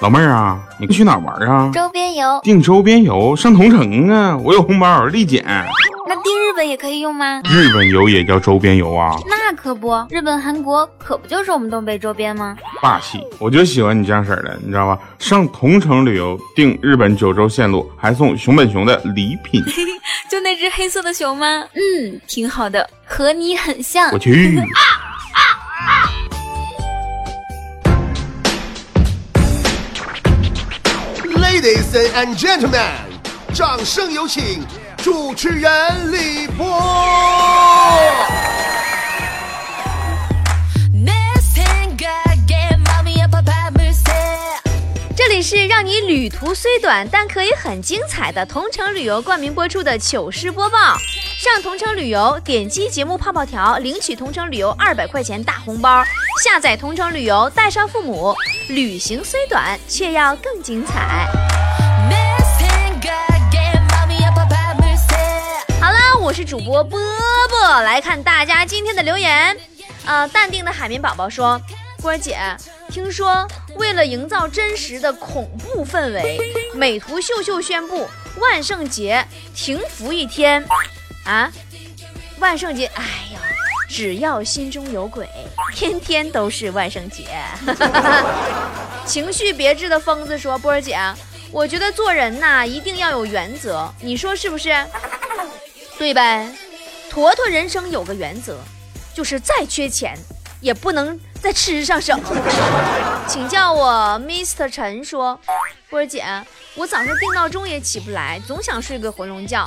老妹儿啊，你去哪玩啊？周边游。订周边游上同城啊，我有红包立减。那订日本也可以用吗？日本游也叫周边游啊？那可不，日本、韩国可不就是我们东北周边吗？霸气，我就喜欢你这样式儿的，你知道吧？上同城旅游订日本九州线路，还送熊本熊的礼品。就那只黑色的熊吗？嗯，挺好的，和你很像。我去。Ladies and gentlemen，掌声有请主持人李波。这里是让你旅途虽短，但可以很精彩的同城旅游冠名播出的糗事播报。上同城旅游，点击节目泡泡条，领取同城旅游二百块钱大红包。下载同城旅游，带上父母，旅行虽短，却要更精彩。我是主播波波，来看大家今天的留言。呃，淡定的海绵宝宝说：“波儿姐，听说为了营造真实的恐怖氛围，美图秀秀宣布万圣节停服一天。啊，万圣节，哎呀，只要心中有鬼，天天都是万圣节。情绪别致的疯子说：波儿姐，我觉得做人呐，一定要有原则，你说是不是？”对呗，坨坨人生有个原则，就是再缺钱也不能在吃上省。请叫我 Mr 陈说，波儿姐，我早上定闹钟也起不来，总想睡个回笼觉。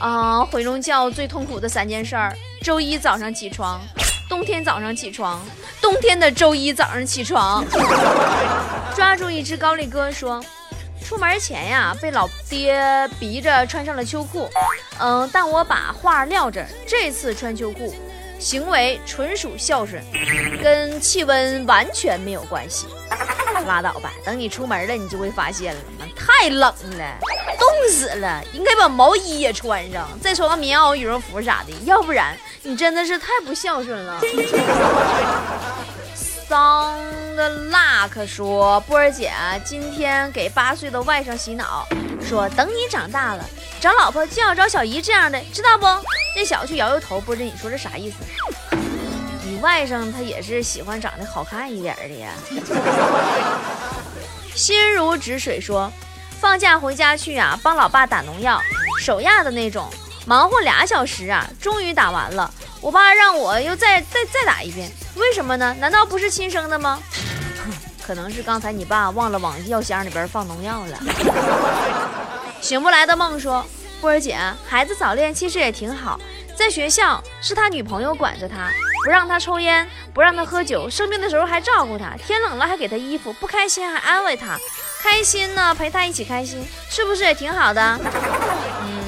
啊，回笼觉最痛苦的三件事儿：周一早上起床，冬天早上起床，冬天的周一早上起床。抓住一只高丽哥说。出门前呀，被老爹逼着穿上了秋裤。嗯，但我把话撂这儿，这次穿秋裤，行为纯属孝顺，跟气温完全没有关系。拉倒吧，等你出门了，你就会发现了，太冷了，冻死了，应该把毛衣也穿上，再穿个棉袄、羽绒服啥的，要不然你真的是太不孝顺了。桑的 luck 说：“波儿姐，今天给八岁的外甥洗脑，说等你长大了找老婆就要找小姨这样的，知道不？”那小子摇摇头，波儿姐，你说这啥意思？你外甥他也是喜欢长得好看一点的呀。心如止水说：“放假回家去啊，帮老爸打农药，手压的那种，忙活俩小时啊，终于打完了。我爸让我又再再再打一遍。”为什么呢？难道不是亲生的吗？可能是刚才你爸忘了往药箱里边放农药了。醒不来的梦说：“波儿姐，孩子早恋其实也挺好，在学校是他女朋友管着他，不让他抽烟，不让他喝酒，生病的时候还照顾他，天冷了还给他衣服，不开心还安慰他，开心呢陪他一起开心，是不是也挺好的？”嗯。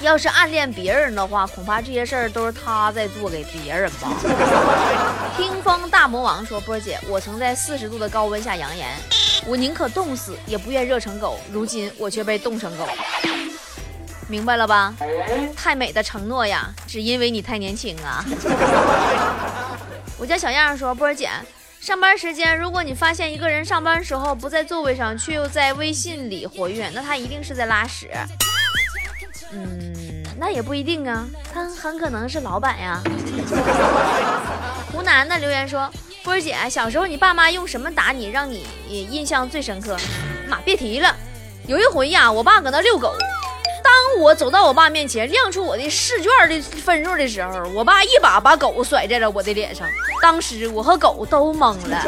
要是暗恋别人的话，恐怕这些事儿都是他在做给别人吧。听风大魔王说：“波儿姐，我曾在四十度的高温下扬言，我宁可冻死，也不愿热成狗。如今我却被冻成狗，明白了吧？太美的承诺呀，只因为你太年轻啊。”我家小样说：“波儿姐，上班时间，如果你发现一个人上班时候不在座位上，却又在微信里活跃，那他一定是在拉屎。”嗯，那也不一定啊，他很可能是老板呀。湖南的留言说：“波儿姐，小时候你爸妈用什么打你，让你印象最深刻？”妈，别提了，有一回呀，我爸搁那遛狗，当我走到我爸面前亮出我的试卷的分数的时候，我爸一把把狗甩在了我的脸上，当时我和狗都懵了。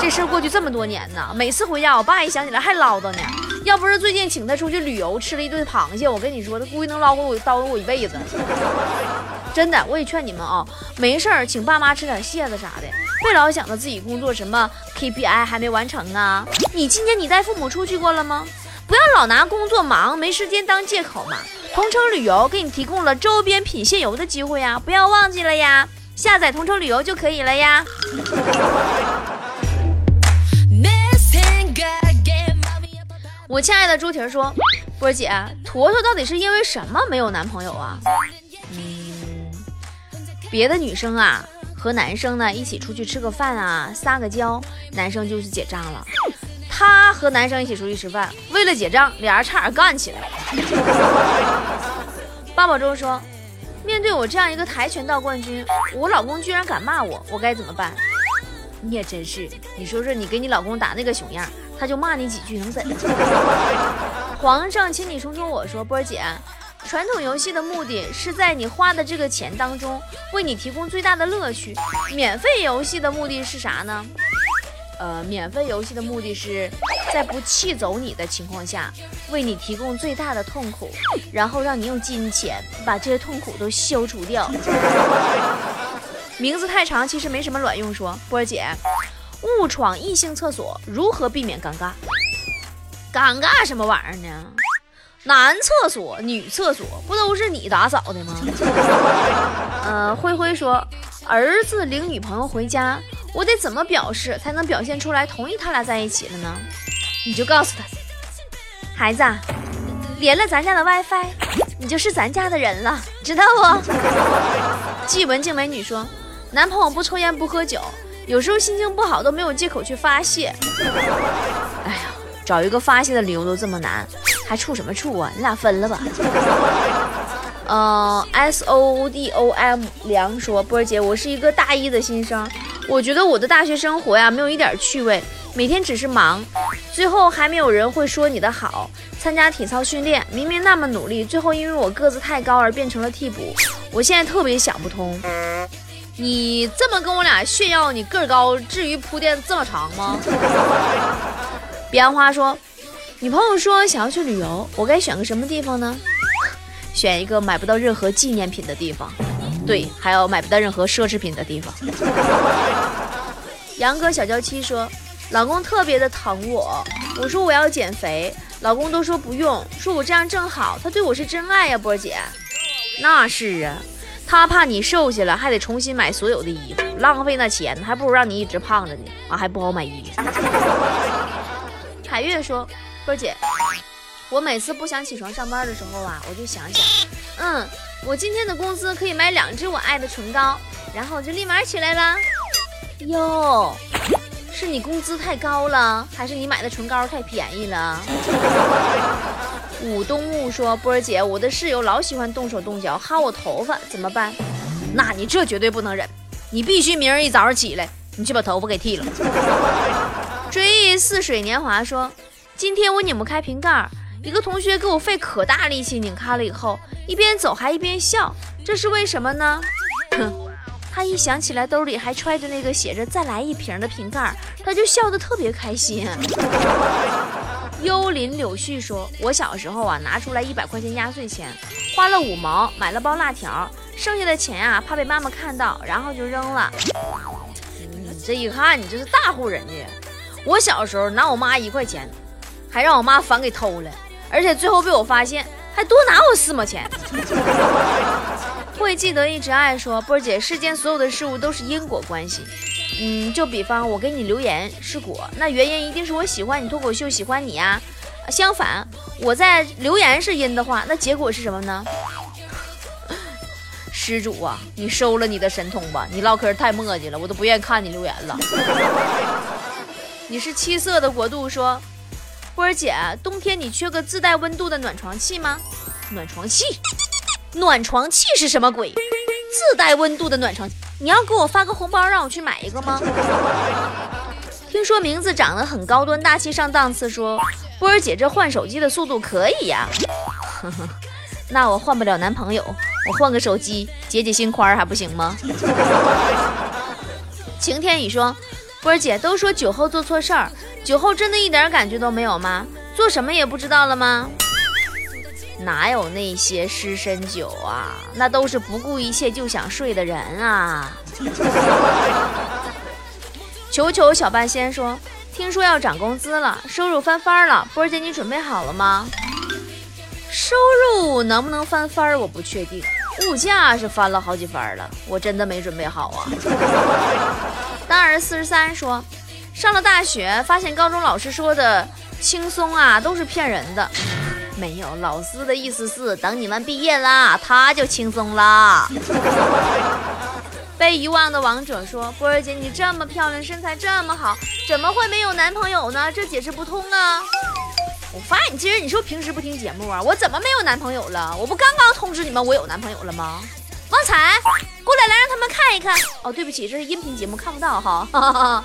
这事过去这么多年呢，每次回家，我爸一想起来还唠叨呢。要不是最近请他出去旅游，吃了一顿螃蟹，我跟你说，他估计能捞活我，叨叨我一辈子。真的，我也劝你们啊，没事儿请爸妈吃点蟹子啥的，别老想着自己工作什么 KPI 还没完成啊。你今年你带父母出去过了吗？不要老拿工作忙没时间当借口嘛。同城旅游给你提供了周边品蟹游的机会呀，不要忘记了呀。下载同城旅游就可以了呀。我亲爱的猪蹄儿说：“波姐，坨坨到底是因为什么没有男朋友啊？嗯，别的女生啊，和男生呢一起出去吃个饭啊，撒个娇，男生就去结账了。她和男生一起出去吃饭，为了结账，俩人差点干起来。八宝粥说：“面对我这样一个跆拳道冠军，我老公居然敢骂我，我该怎么办？”你也真是，你说说，你给你老公打那个熊样，他就骂你几句，能怎？皇上，请你说说我说，波儿姐。传统游戏的目的是在你花的这个钱当中，为你提供最大的乐趣。免费游戏的目的是啥呢？呃，免费游戏的目的是在不气走你的情况下，为你提供最大的痛苦，然后让你用金钱把这些痛苦都消除掉。名字太长，其实没什么卵用。说波儿姐，误闯异性厕所如何避免尴尬？尴尬什么玩意儿呢？男厕所、女厕所不都是你打扫的吗？呃，灰灰说，儿子领女朋友回家，我得怎么表示才能表现出来同意他俩在一起了呢？你就告诉他，孩子，连了咱家的 WiFi，你就是咱家的人了，知道不？季文静美女说，男朋友不抽烟不喝酒，有时候心情不好都没有借口去发泄。哎呀，找一个发泄的理由都这么难。还处什么处啊？你俩分了吧。嗯，S O D O M 梁说，波儿姐，我是一个大一的新生，我觉得我的大学生活呀没有一点趣味，每天只是忙，最后还没有人会说你的好。参加体操训练，明明那么努力，最后因为我个子太高而变成了替补，我现在特别想不通。你这么跟我俩炫耀你个儿高，至于铺垫这么长吗？彼岸花说。女朋友说想要去旅游，我该选个什么地方呢？选一个买不到任何纪念品的地方，对，还有买不到任何奢侈品的地方。杨哥小娇妻说，老公特别的疼我，我说我要减肥，老公都说不用，说我这样正好，他对我是真爱呀，波姐。那是啊，他怕你瘦下来还得重新买所有的衣服，浪费那钱，还不如让你一直胖着呢，啊还不好买衣服。海月说。波姐，我每次不想起床上班的时候啊，我就想想，嗯，我今天的工资可以买两支我爱的唇膏，然后就立马起来了。哟，是你工资太高了，还是你买的唇膏太便宜了？武东木说，波儿姐，我的室友老喜欢动手动脚薅我头发，怎么办？那你这绝对不能忍，你必须明儿一早上起来，你去把头发给剃了。追忆似水年华说。今天我拧不开瓶盖，一个同学给我费可大力气拧开了以后，一边走还一边笑，这是为什么呢？哼，他一想起来兜里还揣着那个写着“再来一瓶”的瓶盖，他就笑得特别开心。幽林柳絮说：“我小时候啊，拿出来一百块钱压岁钱，花了五毛买了包辣条，剩下的钱啊，怕被妈妈看到，然后就扔了。你这一看，你这是大户人家。我小时候拿我妈一块钱。”还让我妈反给偷了，而且最后被我发现，还多拿我四毛钱。会记得一直爱说波儿姐，世间所有的事物都是因果关系。嗯，就比方我给你留言是果，那原因一定是我喜欢你脱口秀，喜欢你呀。相反，我在留言是因的话，那结果是什么呢？施主啊，你收了你的神通吧，你唠嗑太磨叽了，我都不愿意看你留言了。你是七色的国度说。波儿姐，冬天你缺个自带温度的暖床器吗？暖床器？暖床器是什么鬼？自带温度的暖床？你要给我发个红包让我去买一个吗？听说名字长得很高端大气上档次，说波儿姐这换手机的速度可以呀。那我换不了男朋友，我换个手机解解心宽还不行吗？晴天雨说。波儿姐都说酒后做错事儿，酒后真的一点感觉都没有吗？做什么也不知道了吗？哪有那些失身酒啊？那都是不顾一切就想睡的人啊！球球小半仙说，听说要涨工资了，收入翻番了，波儿姐你准备好了吗？收入能不能翻番我不确定，物价是翻了好几番了，我真的没准备好啊。当儿四十三说，上了大学，发现高中老师说的轻松啊，都是骗人的。没有，老师的意思是，等你们毕业啦，他就轻松啦。被遗忘的王者说：“波儿姐，你这么漂亮，身材这么好，怎么会没有男朋友呢？这解释不通啊！”我发现你这人，你是不是平时不听节目啊？我怎么没有男朋友了？我不刚刚通知你们我有男朋友了吗？旺财，过来来让他们看一看。哦，对不起，这是音频节目，看不到哈。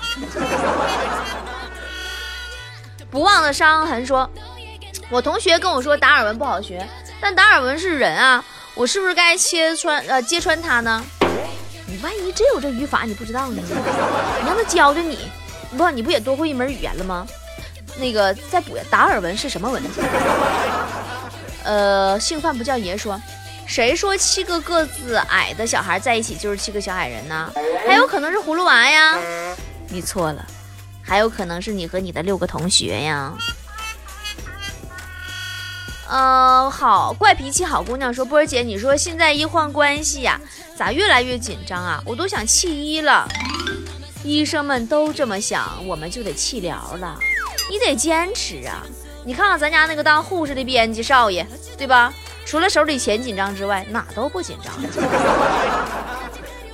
不忘的伤痕说：“我同学跟我说达尔文不好学，但达尔文是人啊，我是不是该切穿呃揭穿他呢？”你万一真有这语法，你不知道呢？你让他教教你，不，你不也多会一门语言了吗？那个再补，达尔文是什么文？呃，姓范不叫爷说，谁说七个个子矮的小孩在一起就是七个小矮人呢？还有可能是葫芦娃呀？你错了，还有可能是你和你的六个同学呀。嗯，好，怪脾气好姑娘说，波儿姐，你说现在医患关系呀，咋越来越紧张啊？我都想弃医了。医生们都这么想，我们就得弃疗了。你得坚持啊！你看看咱家那个当护士的编辑少爷，对吧？除了手里钱紧张之外，哪都不紧张。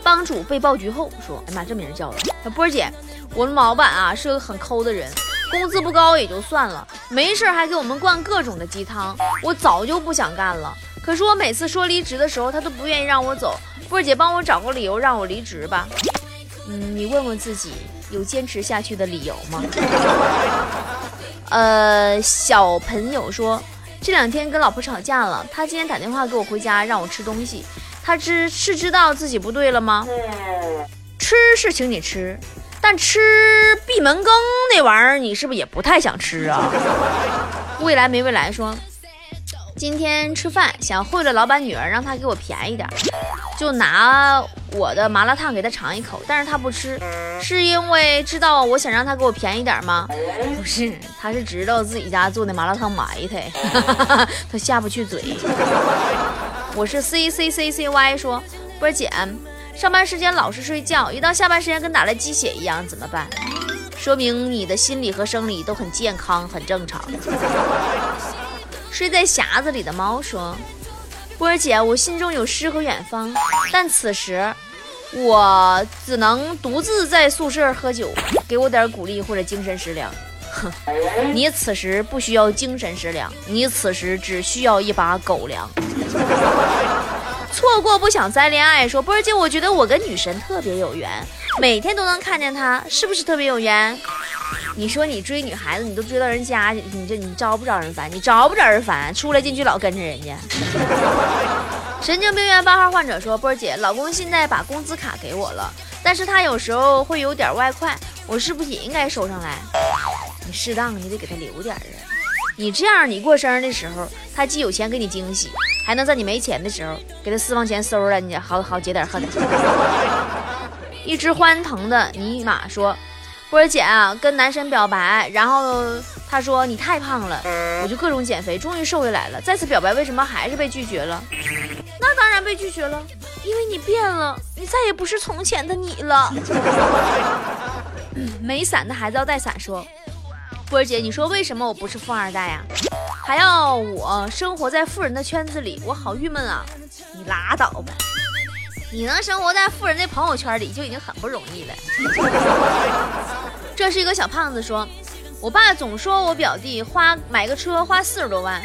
帮主被爆菊后说：“哎妈，这名叫了。波儿姐，我们老板啊是个很抠的人。”工资不高也就算了，没事还给我们灌各种的鸡汤，我早就不想干了。可是我每次说离职的时候，他都不愿意让我走。波儿姐，帮我找个理由让我离职吧。嗯，你问问自己，有坚持下去的理由吗？呃，小朋友说，这两天跟老婆吵架了，他今天打电话给我回家让我吃东西，他知是知道自己不对了吗？吃是请你吃。但吃闭门羹那玩意儿，你是不是也不太想吃啊？未来没未来说，今天吃饭想贿赂老板女儿，让她给我便宜点，就拿我的麻辣烫给她尝一口，但是她不吃，是因为知道我想让她给我便宜点吗？不是，她是知道自己家做的麻辣烫埋汰，她下不去嘴。我是 C C C C Y 说，波姐。上班时间老是睡觉，一到下班时间跟打了鸡血一样，怎么办？说明你的心理和生理都很健康，很正常。睡在匣子里的猫说：“波儿姐，我心中有诗和远方，但此时我只能独自在宿舍喝酒，给我点鼓励或者精神食粮。”哼，你此时不需要精神食粮，你此时只需要一把狗粮。错过不想再恋爱，说波儿姐，我觉得我跟女神特别有缘，每天都能看见她，是不是特别有缘？你说你追女孩子，你都追到人家，你这你招不招人烦？你招不招人烦？出来进去老跟着人家。神经病院八号患者说，波儿姐，老公现在把工资卡给我了，但是他有时候会有点外快，我是不是也应该收上来？你适当你得给他留点啊，你这样你过生日的时候，他既有钱给你惊喜。还能在你没钱的时候给他私房钱收了，你好好解点恨。一只欢腾的尼玛说：“波儿姐啊，跟男神表白，然后他说你太胖了，我就各种减肥，终于瘦下来了。再次表白，为什么还是被拒绝了？那当然被拒绝了，因为你变了，你再也不是从前的你了。”没伞的孩子要带伞说：“波姐，你说为什么我不是富二代呀？”还要我生活在富人的圈子里，我好郁闷啊！你拉倒吧，你能生活在富人的朋友圈里就已经很不容易了。这是一个小胖子说，我爸总说我表弟花买个车花四十多万，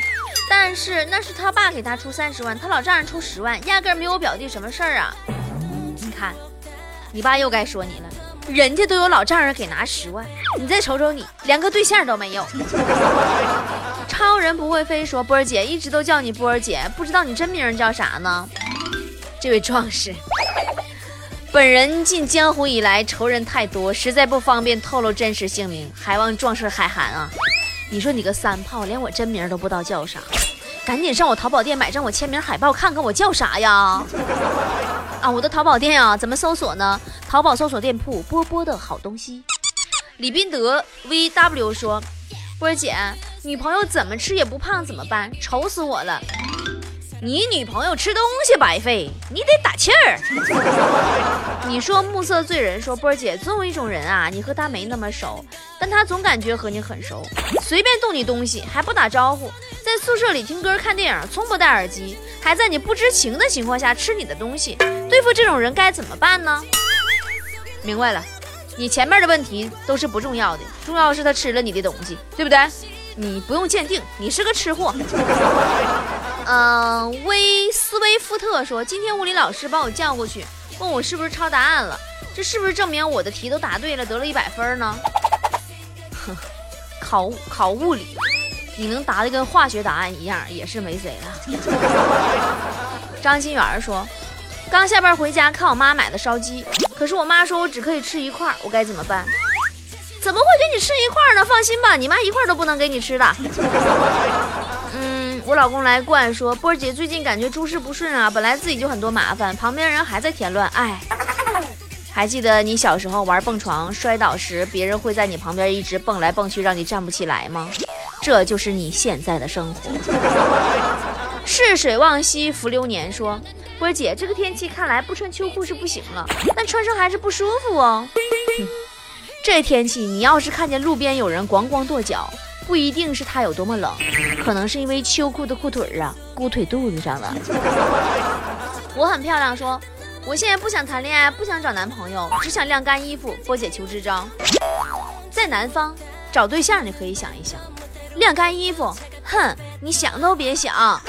但是那是他爸给他出三十万，他老丈人出十万，压根没我表弟什么事儿啊！你看，你爸又该说你了，人家都有老丈人给拿十万，你再瞅瞅你，连个对象都没有。超人不会飞说：“波儿姐一直都叫你波儿姐，不知道你真名叫啥呢？”这位壮士，本人进江湖以来仇人太多，实在不方便透露真实姓名，还望壮士海涵啊！你说你个三炮，连我真名都不知道叫啥，赶紧上我淘宝店买张我签名海报，看看我叫啥呀？啊，我的淘宝店啊，怎么搜索呢？淘宝搜索店铺波波的好东西。李斌德 VW 说。波儿姐，女朋友怎么吃也不胖怎么办？愁死我了！你女朋友吃东西白费，你得打气儿。你说暮色醉人，说波儿姐，总有一种人啊，你和他没那么熟，但他总感觉和你很熟，随便动你东西还不打招呼，在宿舍里听歌看电影，从不戴耳机，还在你不知情的情况下吃你的东西，对付这种人该怎么办呢？明白了，你前面的问题都是不重要的，重要是他吃了你的东西，对不对？你不用鉴定，你是个吃货。嗯，威斯威夫特说，今天物理老师把我叫过去，问我是不是抄答案了，这是不是证明我的题都答对了，得了一百分呢？哼，考考物理，你能答的跟化学答案一样，也是没谁了。张新元说，刚下班回家看我妈买的烧鸡，可是我妈说我只可以吃一块，我该怎么办？怎么会给你吃一块呢？放心吧，你妈一块都不能给你吃的。嗯，我老公来灌说，波儿姐最近感觉诸事不顺啊，本来自己就很多麻烦，旁边人还在添乱，哎。还记得你小时候玩蹦床摔倒时，别人会在你旁边一直蹦来蹦去，让你站不起来吗？这就是你现在的生活。逝水望西浮流年说，波儿姐这个天气看来不穿秋裤是不行了，但穿上还是不舒服哦。哼，这天气你要是看见路边有人光光跺脚，不一定是他有多么冷，可能是因为秋裤的裤腿儿啊箍腿肚子上了。我很漂亮说。我现在不想谈恋爱，不想找男朋友，只想晾干衣服。波姐求支招，在南方找对象，你可以想一想；晾干衣服，哼，你想都别想。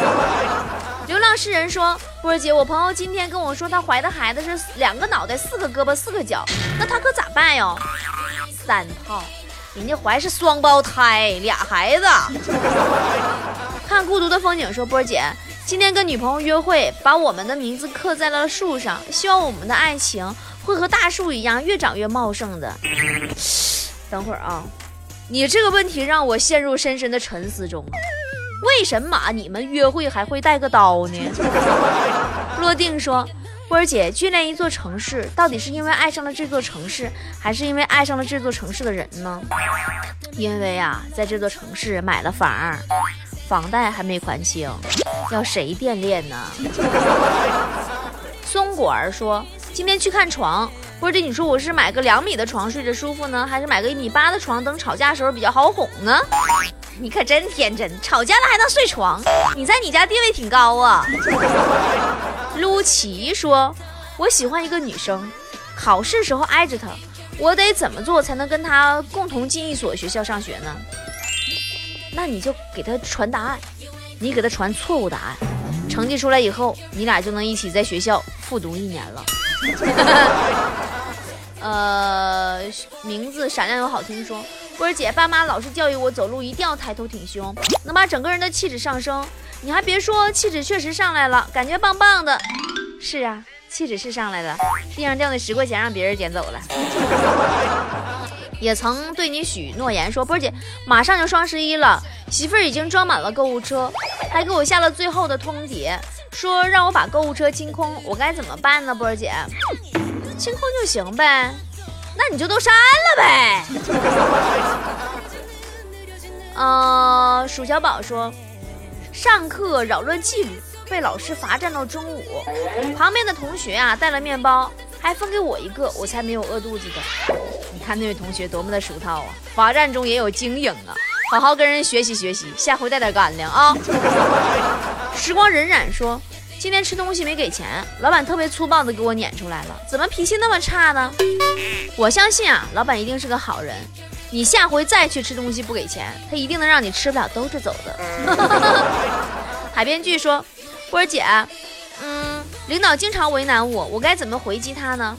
流浪诗人说：“波儿姐，我朋友今天跟我说，她怀的孩子是两个脑袋、四个胳膊、四个脚，那她可咋办哟？”三炮，人家怀是双胞胎，俩孩子。看孤独的风景说：“波儿姐。”今天跟女朋友约会，把我们的名字刻在了树上，希望我们的爱情会和大树一样越长越茂盛的。等会儿啊，你这个问题让我陷入深深的沉思中。为什么你们约会还会带个刀呢？落定说，波儿姐，眷恋一座城市，到底是因为爱上了这座城市，还是因为爱上了这座城市的人呢？因为啊，在这座城市买了房。房贷还没还清，要谁惦恋呢？松果儿说：“今天去看床，波姐，你说我是买个两米的床睡着舒服呢，还是买个一米八的床等吵架时候比较好哄呢？”你可真天真，吵架了还能睡床？你在你家地位挺高啊。陆琪说：“我喜欢一个女生，考试时候挨着她，我得怎么做才能跟她共同进一所学校上学呢？”那你就给她传答案，你给她传错误答案，成绩出来以后，你俩就能一起在学校复读一年了。呃，名字闪亮又好听，说波儿姐，爸妈老是教育我走路一定要抬头挺胸，能把整个人的气质上升。你还别说，气质确实上来了，感觉棒棒的。是啊，气质是上来了，地上掉那十块钱让别人捡走了。也曾对你许诺言说，波儿姐，马上就双十一了，媳妇儿已经装满了购物车，还给我下了最后的通牒，说让我把购物车清空，我该怎么办呢？波儿姐，清空就行呗，那你就都删了呗。呃，鼠小宝说，上课扰乱纪律，被老师罚站到中午，旁边的同学啊带了面包，还分给我一个，我才没有饿肚子的。你看那位同学多么的熟套啊！罚站中也有经营啊，好好跟人学习学习，下回带点干粮啊。时光荏苒说，今天吃东西没给钱，老板特别粗暴的给我撵出来了，怎么脾气那么差呢？我相信啊，老板一定是个好人。你下回再去吃东西不给钱，他一定能让你吃不了兜着走的。海边剧说，波儿姐，嗯，领导经常为难我，我该怎么回击他呢？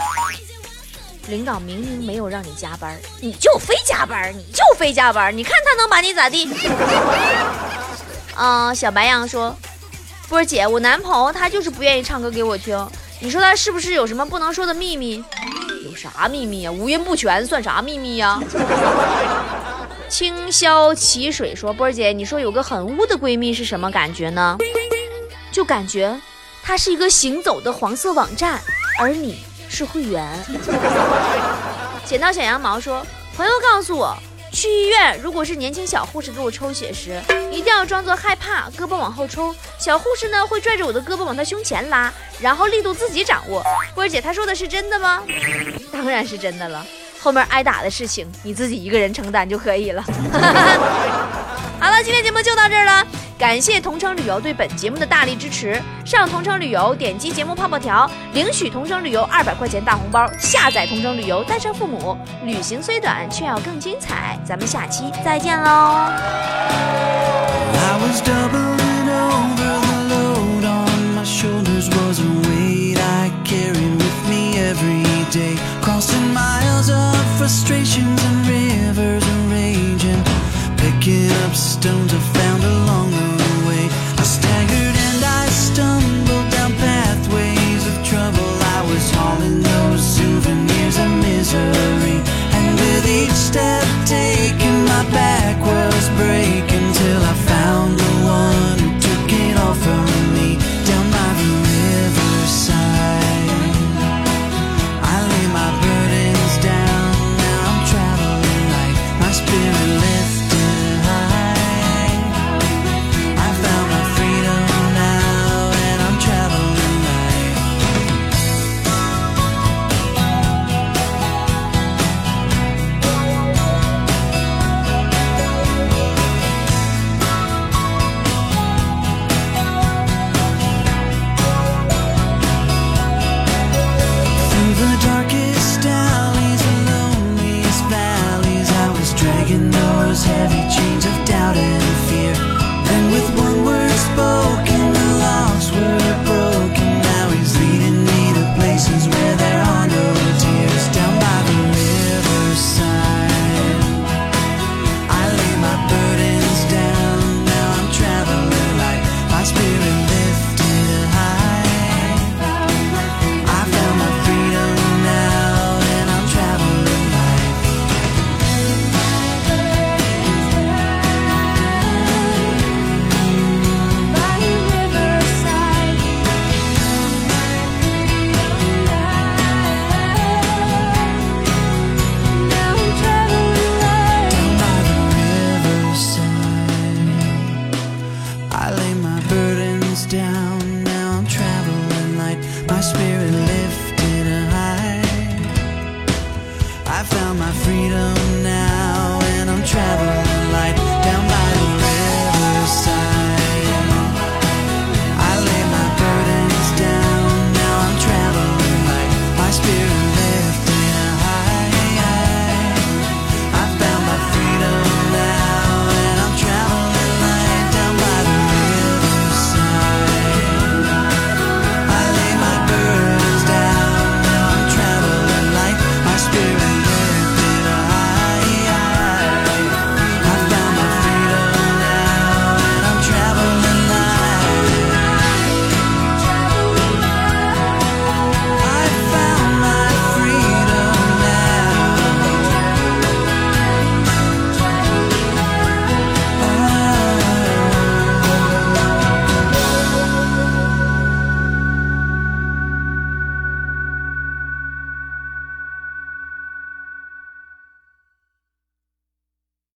领导明明没有让你加班，你就非加班，你就非加班，你看他能把你咋地？嗯，小白羊说，波姐，我男朋友他就是不愿意唱歌给我听，你说他是不是有什么不能说的秘密？有啥秘密呀？五音不全算啥秘密呀？清霄起水说，波儿姐，你说有个很污的闺蜜是什么感觉呢？就感觉她是一个行走的黄色网站，而你。是会员。捡到小羊毛说，朋友告诉我，去医院如果是年轻小护士给我抽血时，一定要装作害怕，胳膊往后抽。小护士呢会拽着我的胳膊往他胸前拉，然后力度自己掌握。波儿姐，她说的是真的吗？当然是真的了。后面挨打的事情你自己一个人承担就可以了。好了，今天节目就到这儿了。感谢同程旅游对本节目的大力支持。上同程旅游，点击节目泡泡条，领取同程旅游二百块钱大红包。下载同程旅游，带上父母，旅行虽短，却要更精彩。咱们下期再见喽。I was doubling over the load on my shoulders was a weight I carried with me every day. Crossing miles of frustrations and rivers of rage and picking up stones I found along the